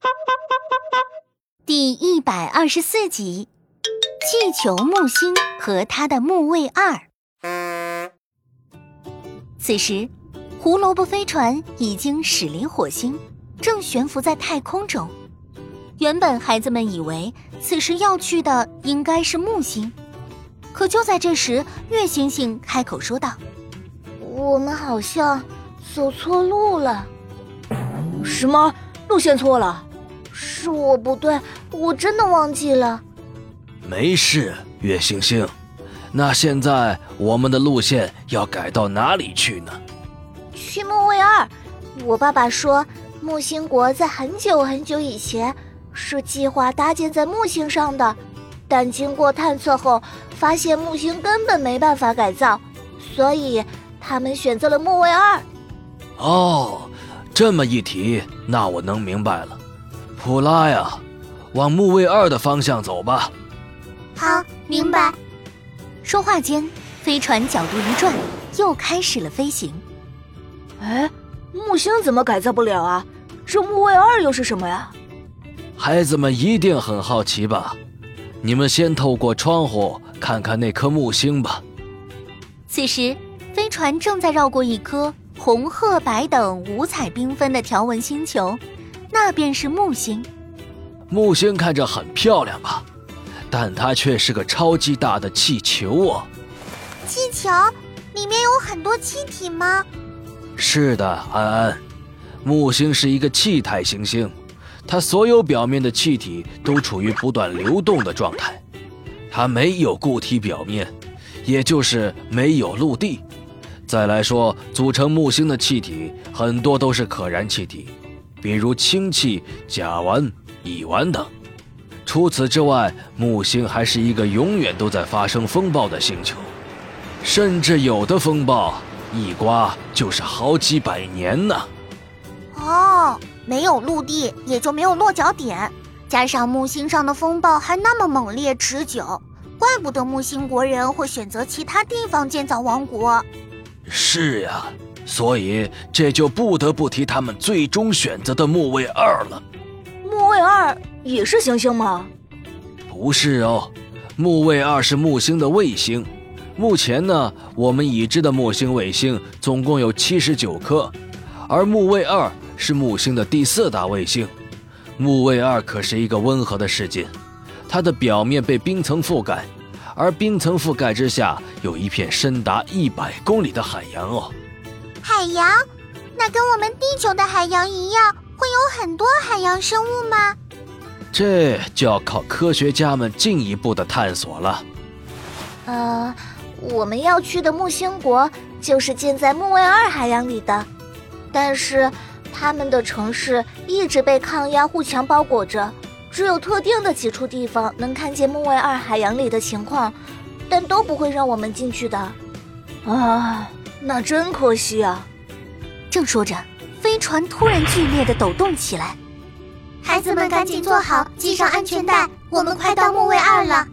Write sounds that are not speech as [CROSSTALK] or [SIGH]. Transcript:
[LAUGHS] 第一百二十四集：气球木星和他的木卫二。此时，胡萝卜飞船已经驶离火星，正悬浮在太空中。原本孩子们以为此时要去的应该是木星，可就在这时，月星星开口说道：“我们好像走错路了。”“什么？路线错了？”“是我不对，我真的忘记了。”“没事，月星星。那现在我们的路线要改到哪里去呢？”“去木卫二。我爸爸说，木星国在很久很久以前。”是计划搭建在木星上的，但经过探测后发现木星根本没办法改造，所以他们选择了木卫二。哦，这么一提，那我能明白了。普拉呀，往木卫二的方向走吧。好，明白。说话间，飞船角度一转，又开始了飞行。哎，木星怎么改造不了啊？这木卫二又是什么呀？孩子们一定很好奇吧？你们先透过窗户看看那颗木星吧。此时，飞船正在绕过一颗红、褐、白等五彩缤纷的条纹星球，那便是木星。木星看着很漂亮吧？但它却是个超级大的气球哦。气球里面有很多气体吗？是的，安安。木星是一个气态行星。它所有表面的气体都处于不断流动的状态，它没有固体表面，也就是没有陆地。再来说，组成木星的气体很多都是可燃气体，比如氢气、甲烷、乙烷等。除此之外，木星还是一个永远都在发生风暴的星球，甚至有的风暴一刮就是好几百年呢。哦。没有陆地，也就没有落脚点。加上木星上的风暴还那么猛烈持久，怪不得木星国人会选择其他地方建造王国。是呀，所以这就不得不提他们最终选择的木卫二了。木卫二也是行星吗？不是哦，木卫二是木星的卫星。目前呢，我们已知的木星卫星总共有七十九颗，而木卫二。是木星的第四大卫星，木卫二可是一个温和的世界，它的表面被冰层覆盖，而冰层覆盖之下有一片深达一百公里的海洋哦。海洋？那跟我们地球的海洋一样，会有很多海洋生物吗？这就要靠科学家们进一步的探索了。呃，我们要去的木星国就是建在木卫二海洋里的，但是。他们的城市一直被抗压护墙包裹着，只有特定的几处地方能看见木卫二海洋里的情况，但都不会让我们进去的。啊，那真可惜啊！正说着，飞船突然剧烈的抖动起来。孩子们赶紧坐好，系上安全带，我们快到木卫二了。